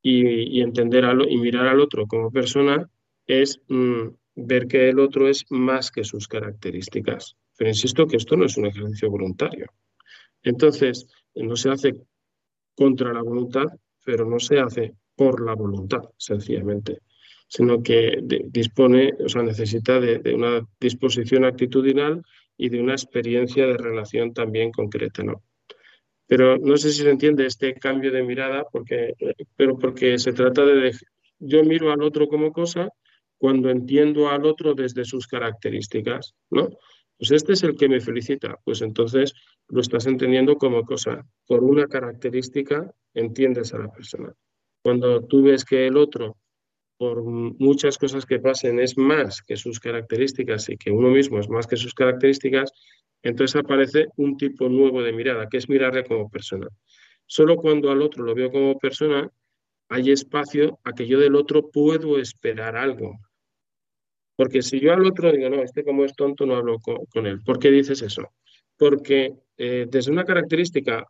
Y, entender y mirar al otro como persona es mm, ver que el otro es más que sus características. Pero insisto que esto no es un ejercicio voluntario. Entonces, no se hace contra la voluntad, pero no se hace por la voluntad, sencillamente, sino que dispone, o sea, necesita de, una disposición actitudinal y de una experiencia de relación también concreta, ¿no? Pero no sé si se entiende este cambio de mirada, porque, pero porque se trata de, yo miro al otro como cosa cuando entiendo al otro desde sus características, ¿no? Pues este es el que me felicita. Pues entonces lo estás entendiendo como cosa. Por una característica entiendes a la persona. Cuando tú ves que el otro, por muchas cosas que pasen, es más que sus características y que uno mismo es más que sus características, entonces aparece un tipo nuevo de mirada, que es mirarle como persona. Solo cuando al otro lo veo como persona, hay espacio a que yo del otro puedo esperar algo. Porque si yo al otro digo, no, este como es tonto, no hablo con, él. ¿Por qué dices eso? Porque eh, desde una característica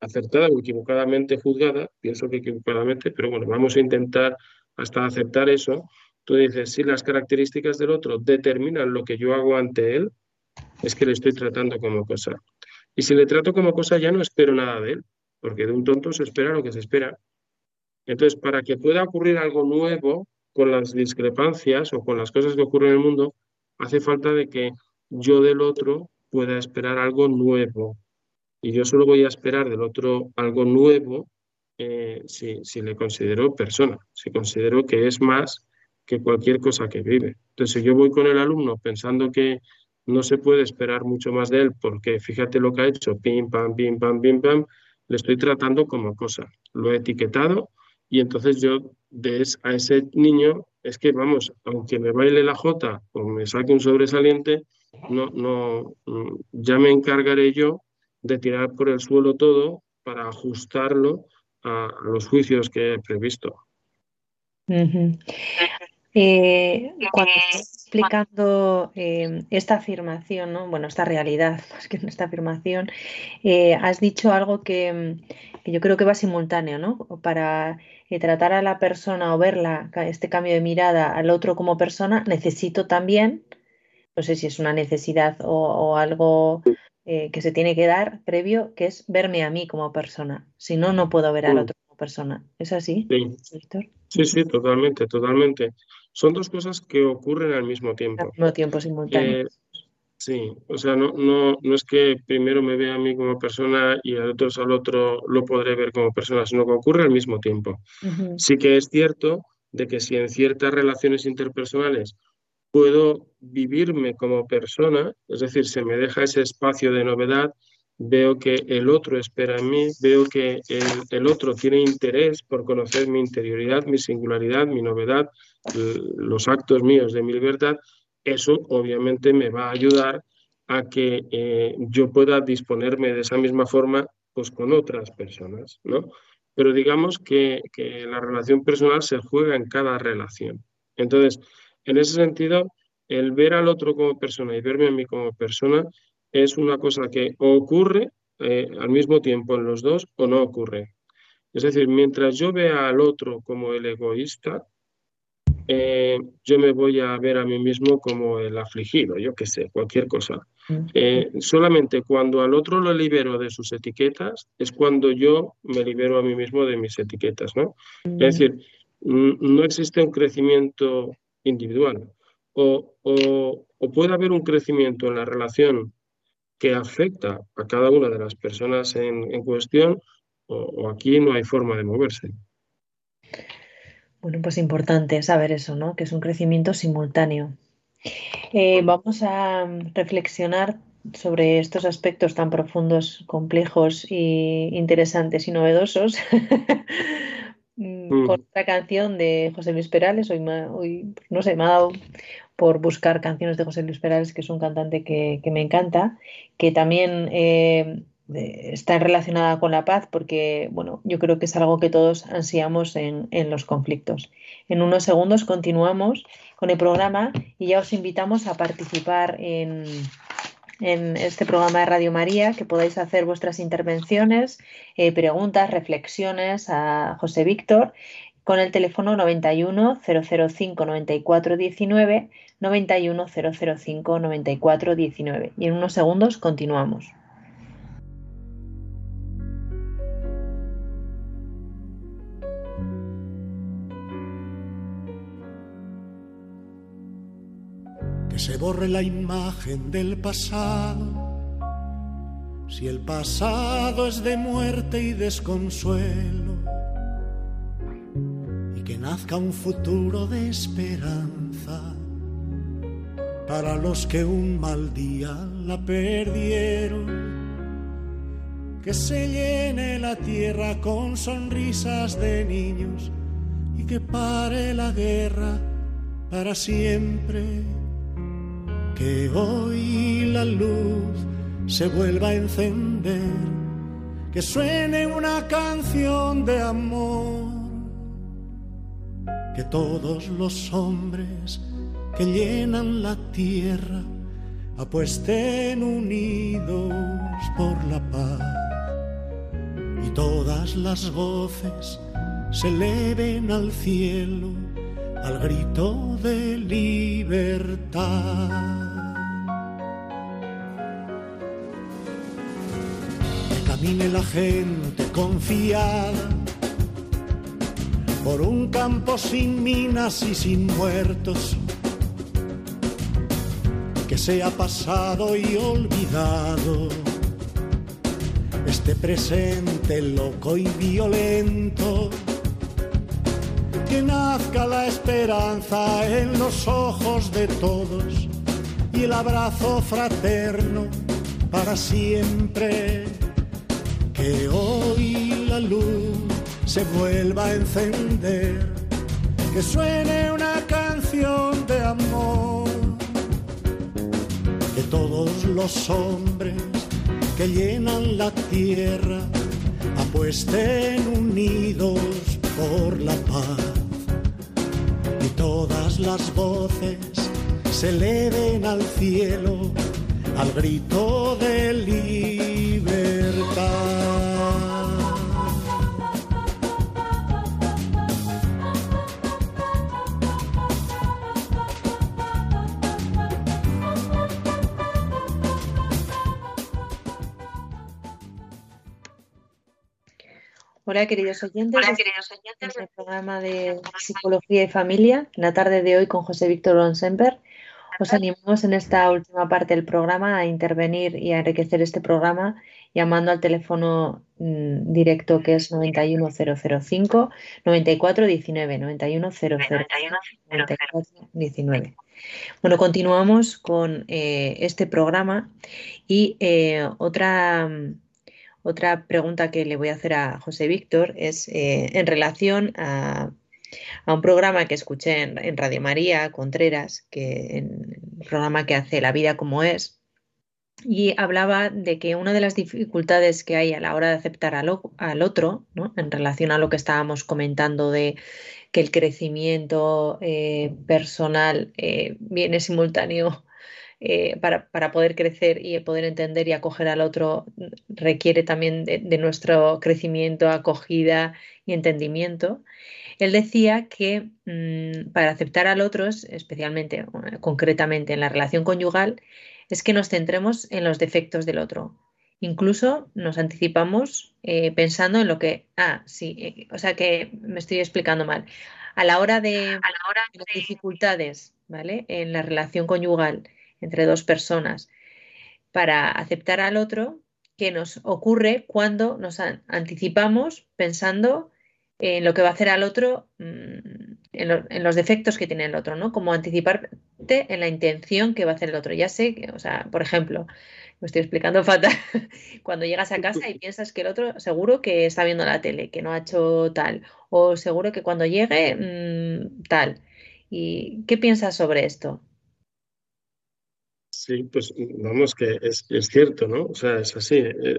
acertada o equivocadamente juzgada, pienso que equivocadamente, pero bueno, vamos a intentar hasta aceptar eso. Tú dices, si las características del otro determinan lo que yo hago ante él, es que le estoy tratando como cosa. Y si le trato como cosa, ya no espero nada de él, porque de un tonto se espera lo que se espera. Entonces, para que pueda ocurrir algo nuevo con las discrepancias o con las cosas que ocurren en el mundo, hace falta de que yo del otro pueda esperar algo nuevo. Y yo solo voy a esperar del otro algo nuevo eh, si, si, le considero persona, si considero que es más que cualquier cosa que vive. Entonces, si yo voy con el alumno pensando que no se puede esperar mucho más de él porque fíjate lo que ha hecho, pim, pam, pim, pam, pim, pam, le estoy tratando como cosa. Lo he etiquetado y entonces yo de a ese niño es que, vamos, aunque me baile la jota o me saque un sobresaliente, no, no, mm, ya me encargaré yo de tirar por el suelo todo para ajustarlo a, los juicios que he previsto. Eh, cuando estás explicando eh, esta afirmación, ¿no? bueno, esta realidad, más que esta afirmación, eh, has dicho algo que, yo creo que va simultáneo, ¿no? Para tratar a la persona o verla, este cambio de mirada al otro como persona, necesito también, no sé si es una necesidad o, algo que se tiene que dar previo, que es verme a mí como persona. Si no, no puedo ver al mm. otro como persona. ¿Es así, sí. Sí, sí, totalmente, totalmente. Son dos cosas que ocurren al mismo tiempo. Al mismo tiempo, simultáneo. Eh, sí, o sea, no, no, no es que primero me vea a mí como persona y al otro, al otro lo podré ver como persona, sino que ocurre al mismo tiempo. Sí que es cierto de que si en ciertas relaciones interpersonales puedo vivirme como persona, es decir, se me deja ese espacio de novedad, veo que el otro espera en mí, veo que el, el, otro tiene interés por conocer mi interioridad, mi singularidad, mi novedad, los actos míos de mi libertad, eso obviamente me va a ayudar a que eh, yo pueda disponerme de esa misma forma pues con otras personas, ¿no? Pero digamos que, la relación personal se juega en cada relación. Entonces, en ese sentido, el ver al otro como persona y verme a mí como persona es una cosa que ocurre eh, al mismo tiempo en los dos o no ocurre. Es decir, mientras yo vea al otro como el egoísta, eh, yo me voy a ver a mí mismo como el afligido, yo qué sé, cualquier cosa. Eh, solamente cuando al otro lo libero de sus etiquetas es cuando yo me libero a mí mismo de mis etiquetas, ¿no? Es decir, no existe un crecimiento individual. O, o, puede haber un crecimiento en la relación que afecta a cada una de las personas en, cuestión, o, aquí no hay forma de moverse. Bueno, pues importante saber eso, ¿no? Que es un crecimiento simultáneo. Eh, vamos a reflexionar sobre estos aspectos tan profundos, complejos y interesantes y novedosos mm, mm. con otra canción de José Luis Perales. Hoy, hoy, no sé, me ha dado por buscar canciones de José Luis Perales, que es un cantante que, me encanta, que también eh, está relacionada con la paz, porque bueno, yo creo que es algo que todos ansiamos en, los conflictos. En unos segundos continuamos con el programa y ya os invitamos a participar en, en este programa de Radio María, que podáis hacer vuestras intervenciones, eh, preguntas, reflexiones a José Víctor con el teléfono 91 005 94 19 91 005 94 19 y en unos segundos continuamos. Se borre la imagen del pasado. Si el pasado es de muerte y desconsuelo que nazca un futuro de esperanza para los que un mal día la perdieron. Que se llene la tierra con sonrisas de niños y que pare la guerra para siempre. Que hoy la luz se vuelva a encender, que suene una canción de amor que todos los hombres que llenan la tierra apuesten unidos por la paz y todas las voces se eleven al cielo al grito de libertad. Camine la gente confiada por un campo sin minas y sin muertos que se ha pasado y olvidado. Este presente loco y violento, que nazca la esperanza en los ojos de todos y el abrazo fraterno para siempre. Que hoy la luz se vuelva a encender, que suene una canción de amor, que todos los hombres que llenan la tierra apuesten unidos por la paz y todas las voces se eleven al cielo al grito de libertad. Hola, queridos oyentes. Hola, queridos oyentes. el programa de Psicología y Familia, en la tarde de hoy con José Víctor Onsemper. Os animamos en esta última parte del programa a intervenir y a enriquecer este programa llamando al teléfono mm, directo que es 91005 9419 91005 Bueno, continuamos con eh, este programa y eh, otra otra pregunta que le voy a hacer a José Víctor es eh, en relación a, un programa que escuché en, Radio María, Contreras, que en el programa que hace La vida como es, y hablaba de que una de las dificultades que hay a la hora de aceptar al, otro, en relación a lo que estábamos comentando de que el crecimiento eh, personal eh, viene simultáneo eh, para, poder crecer y poder entender y acoger al otro requiere también de, nuestro crecimiento, acogida y entendimiento. Él decía que mm, para aceptar al otro, especialmente, eh, concretamente en la relación conyugal, es que nos centremos en los defectos del otro. Incluso nos anticipamos eh, pensando en lo que, ah, sí, o sea que me estoy explicando mal. A la hora de, a la hora de las dificultades, ¿vale? En la relación conyugal, entre dos personas para aceptar al otro que nos ocurre cuando nos anticipamos pensando en lo que va a hacer al otro, mm, en, los defectos que tiene el otro, ¿no? Como anticiparte en la intención que va a hacer el otro. Ya sé que, o sea, por ejemplo, me estoy explicando fatal, cuando llegas a casa y piensas que el otro seguro que está viendo la tele, que no ha hecho tal, o seguro que cuando llegue mm, tal. ¿Y qué piensas sobre esto? Sí, pues vamos, que es, cierto, ¿no? O sea, es así. Eh,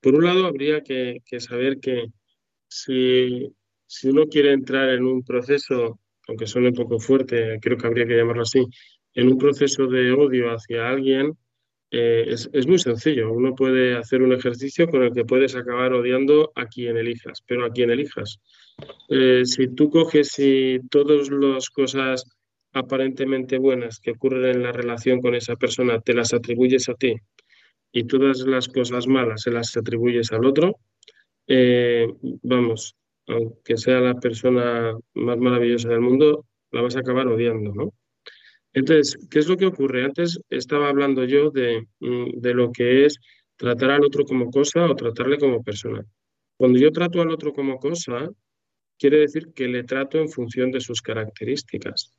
por un lado, habría que, saber que si, si, uno quiere entrar en un proceso, aunque suene un poco fuerte, creo que habría que llamarlo así, en un proceso de odio hacia alguien, eh, es, es, muy sencillo. Uno puede hacer un ejercicio con el que puedes acabar odiando a quien elijas, pero a quien elijas. Eh, si tú coges y todas las cosas aparentemente buenas que ocurren en la relación con esa persona te las atribuyes a ti y todas las cosas malas se las atribuyes al otro, eh, vamos, aunque sea la persona más maravillosa del mundo, la vas a acabar odiando, ¿no? Entonces, ¿qué es lo que ocurre? Antes estaba hablando yo de, mm, de lo que es tratar al otro como cosa o tratarle como persona. Cuando yo trato al otro como cosa, quiere decir que le trato en función de sus características.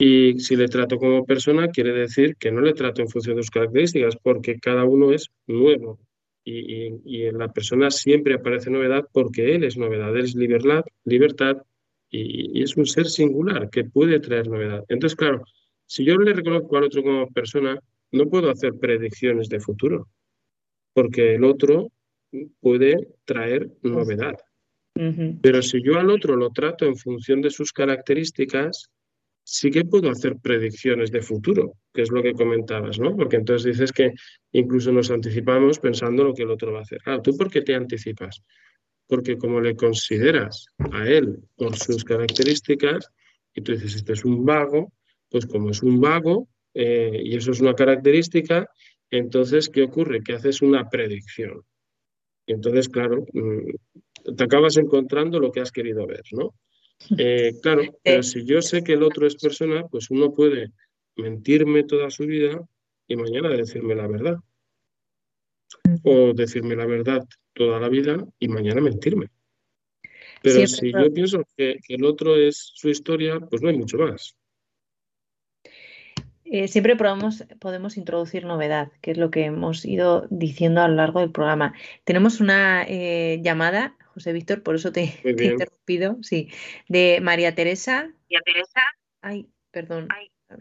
Y si le trato como persona, quiere decir que no le trato en función de sus características, porque cada uno es nuevo. Y, en la persona siempre aparece novedad porque él es novedad, él es libertad, libertad y, es un ser singular que puede traer novedad. Entonces, claro, si yo le reconozco al otro como persona, no puedo hacer predicciones de futuro, porque el otro puede traer novedad. Pero si yo al otro lo trato en función de sus características, sí que puedo hacer predicciones de futuro, que es lo que comentabas, ¿no? Porque entonces dices que incluso nos anticipamos pensando lo que el otro va a hacer. Ah, ¿tú por qué te anticipas? Porque como le consideras a él por sus características, y tú dices, este es un vago, pues como es un vago, eh, y eso es una característica, entonces, ¿qué ocurre? Que haces una predicción. Y entonces, claro, mm, te acabas encontrando lo que has querido ver, ¿no? Eh, claro, pero si yo sé que el otro es persona, pues uno puede mentirme toda su vida y mañana decirme la verdad. O decirme la verdad toda la vida y mañana mentirme. Pero si yo pienso que, el otro es su historia, pues no hay mucho más. Eh, siempre podemos, podemos introducir novedad, que es lo que hemos ido diciendo a lo largo del programa. Tenemos una eh, llamada, José Víctor, por eso te, he interrumpido, sí, de María Teresa. María Teresa. Ay, perdón.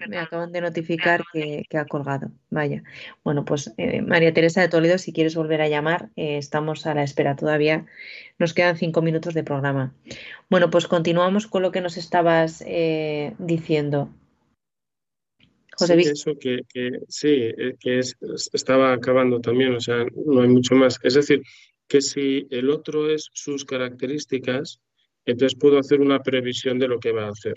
Me acaban de notificar que, ha colgado. Vaya. Bueno, pues eh, María Teresa de Toledo, si quieres volver a llamar, estamos a la espera todavía. Nos quedan cinco minutos de programa. Bueno, pues continuamos con lo que nos estabas diciendo sí, eso que, sí, eh, que estaba acabando también, o sea, no hay mucho más. Es decir, que si el otro es sus características, entonces puedo hacer una previsión de lo que va a hacer.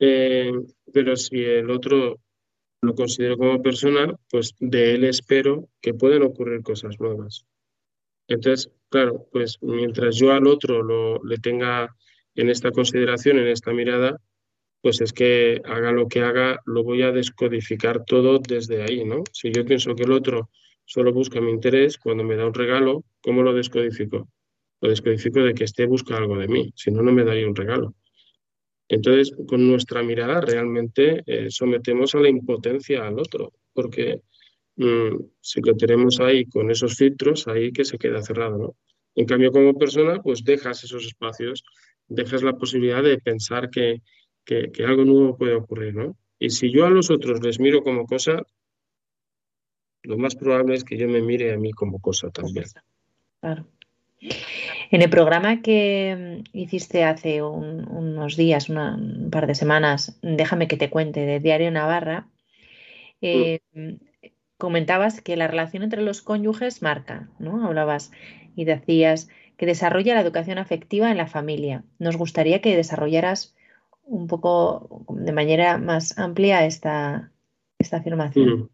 Eh, pero si el otro lo considero como persona, pues de él espero que pueden ocurrir cosas nuevas. Entonces, claro, pues mientras yo al otro lo, le tenga en esta consideración, en esta mirada, pues es que haga lo que haga, lo voy a descodificar todo desde ahí, ¿no? Si yo pienso que el otro solo busca mi interés, cuando me da un regalo, ¿cómo lo descodifico? Lo descodifico de que esté busca algo de mí, si no, no me daría un regalo. Entonces, con nuestra mirada realmente eh, sometemos a la impotencia al otro, porque mm, si lo tenemos ahí con esos filtros, ahí que se queda cerrado, ¿no? En cambio, como persona, pues dejas esos espacios, dejas la posibilidad de pensar que, que, algo nuevo puede ocurrir, ¿no? Y si yo a los otros les miro como cosa, lo más probable es que yo me mire a mí como cosa también. Claro. En el programa que mm, hiciste hace unos días, un par de semanas, déjame que te cuente, de Diario Navarra, eh, mm. comentabas que la relación entre los cónyuges marca, ¿no? Hablabas y decías que desarrolla la educación afectiva en la familia. Nos gustaría que desarrollaras un poco de manera más amplia esta, esta afirmación.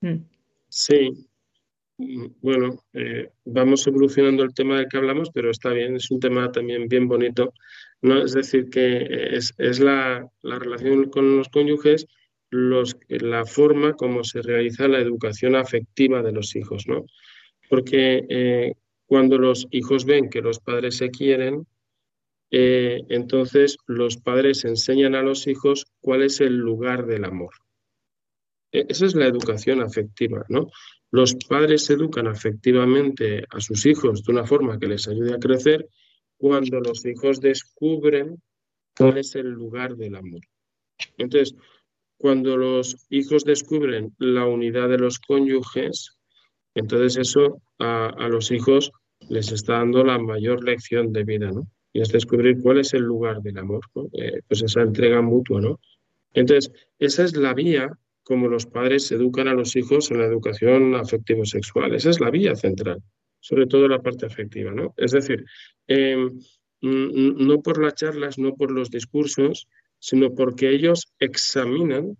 Mm. Mm. Sí, mm, bueno, eh, vamos evolucionando el tema del que hablamos, pero está bien, es un tema también bien bonito. ¿no? Es decir, que es, la, relación con los cónyuges, los, la forma como se realiza la educación afectiva de los hijos, ¿no? Porque eh, cuando los hijos ven que los padres se quieren, eh, entonces los padres enseñan a los hijos cuál es el lugar del amor. E, esa es la educación afectiva, ¿no? Los padres educan afectivamente a sus hijos de una forma que les ayude a crecer cuando los hijos descubren cuál es el lugar del amor. Entonces, cuando los hijos descubren la unidad de los cónyuges, entonces eso a, los hijos les está dando la mayor lección de vida, ¿no? y es descubrir cuál es el lugar del amor, eh, pues esa entrega mutua, ¿no? Entonces, esa es la vía como los padres educan a los hijos en la educación afectivo-sexual. Esa es la vía central, sobre todo la parte afectiva, ¿no? Es decir, em, no por las charlas, no por los discursos, sino porque ellos examinan,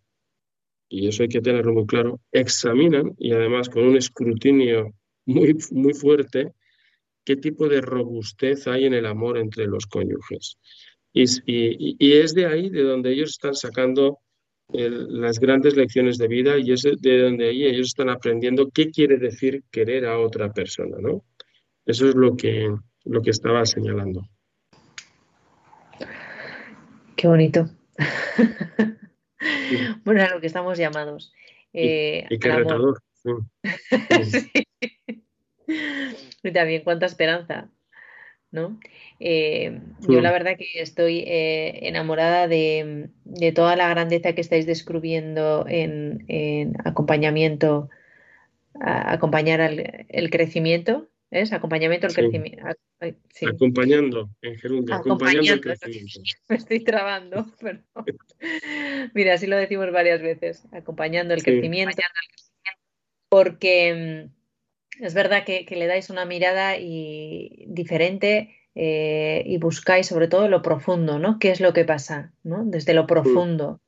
y eso hay que tenerlo muy claro, examinan y además con un escrutinio muy, muy fuerte qué tipo de robustez hay en el amor entre los cónyuges. Y, es de ahí de donde ellos están sacando las grandes lecciones de vida y es de donde ahí ellos están aprendiendo qué quiere decir querer a otra persona, ¿no? Eso es lo que, lo que estaba señalando. Qué bonito. bueno, a lo que estamos llamados. y, eh, qué retador. sí. Y también cuánta esperanza, ¿no? Eh, yo la verdad que estoy eh, enamorada de, toda la grandeza que estáis descubriendo en, acompañamiento, acompañar el crecimiento, ¿es? Acompañamiento al crecimiento. Acompañando, en gerundio, acompañando, el crecimiento. Me estoy trabando, perdón. Mira, así lo decimos varias veces, acompañando el crecimiento. Porque es verdad que, le dais una mirada y, diferente eh, y buscáis sobre todo lo profundo, ¿no? ¿Qué es lo que pasa, ¿no? Desde lo profundo,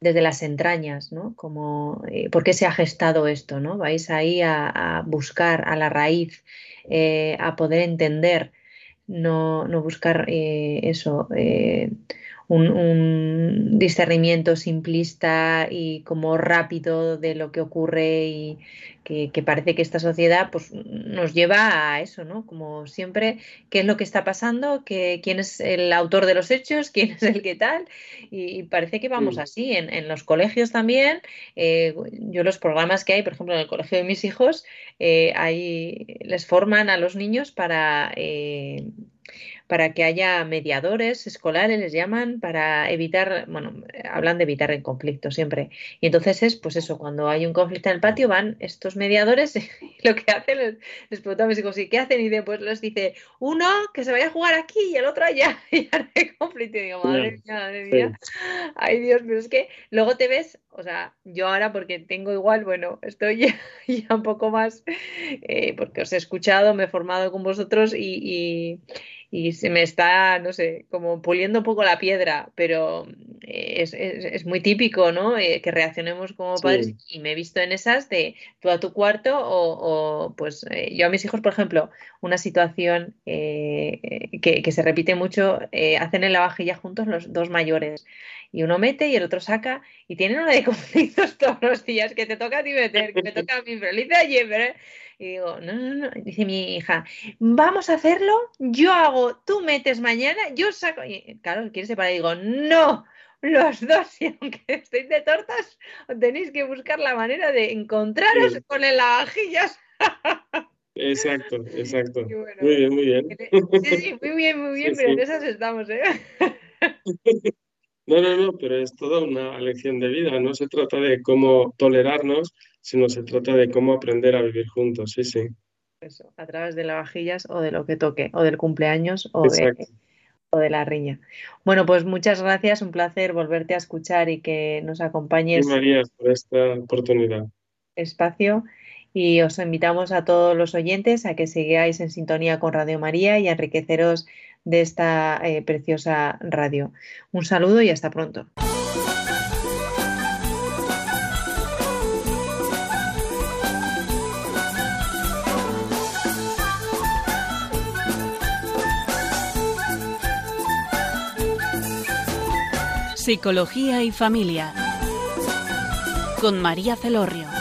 desde las entrañas, ¿no? Como, eh, ¿Por qué se ha gestado esto, ¿no? Vais ahí a, buscar a la raíz, eh, a poder entender no, no buscar eso, eh, un, discernimiento simplista y como rápido de lo que ocurre y que, parece que esta sociedad pues, nos lleva a eso, ¿no? Como siempre, qué es lo que está pasando, ¿Qué, quién es el autor de los hechos, quién es el que tal, y, parece que vamos así. En, los colegios también, eh, yo los programas que hay, por ejemplo, en el colegio de mis hijos, eh, les forman a los niños para... Eh, para que haya mediadores escolares, les llaman, para evitar, bueno, hablan de evitar el conflicto siempre. Y entonces es, pues eso, cuando hay un conflicto en el patio, van estos mediadores y lo que hacen, les, les pregunto a mis hijos, ¿y qué hacen? Y después les dice, uno que se vaya a jugar aquí y el otro allá, y ya hay conflicto. Y digo, madre mía, madre mía, ay Dios, pero es que luego te ves, o sea, yo ahora porque tengo igual, bueno, estoy ya, un poco más, eh, porque os he escuchado, me he formado con vosotros y y se me está, no sé, como puliendo un poco la piedra, pero eh, es, muy típico, ¿no? Eh, que reaccionemos como padres y me he visto en esas de tú a tu cuarto o, pues eh, yo a mis hijos, por ejemplo, una situación que, que, se repite mucho, hacen en la vajilla juntos los dos mayores y uno mete y el otro saca y tienen una de conflictos todos los días que te toca a ti meter, que me toca a mí, pero lo hice ayer, pero... Y digo, no, no, no, dice mi hija, vamos a hacerlo, yo hago, tú metes mañana, yo saco, y claro, quiere separar, y digo, no, los dos, y aunque estéis de tortas, tenéis que buscar la manera de encontraros con el lavajillas. Exacto, exacto. muy bien, muy bien. Sí, sí, muy bien, muy bien, pero en esas estamos, ¿eh? No, no, no, pero es toda una lección de vida. No se trata de cómo tolerarnos, sino se trata de cómo aprender a vivir juntos. Sí, sí. Eso, a través de lavajillas o de lo que toque, o del cumpleaños o de, o de la riña. Bueno, pues muchas gracias, un placer volverte a escuchar y que nos acompañes. María, por esta oportunidad. Espacio y os invitamos a todos los oyentes a que sigáis en sintonía con Radio María y a enriqueceros de esta eh, preciosa radio. Un saludo y hasta pronto. Psicología y familia con María Celorrio.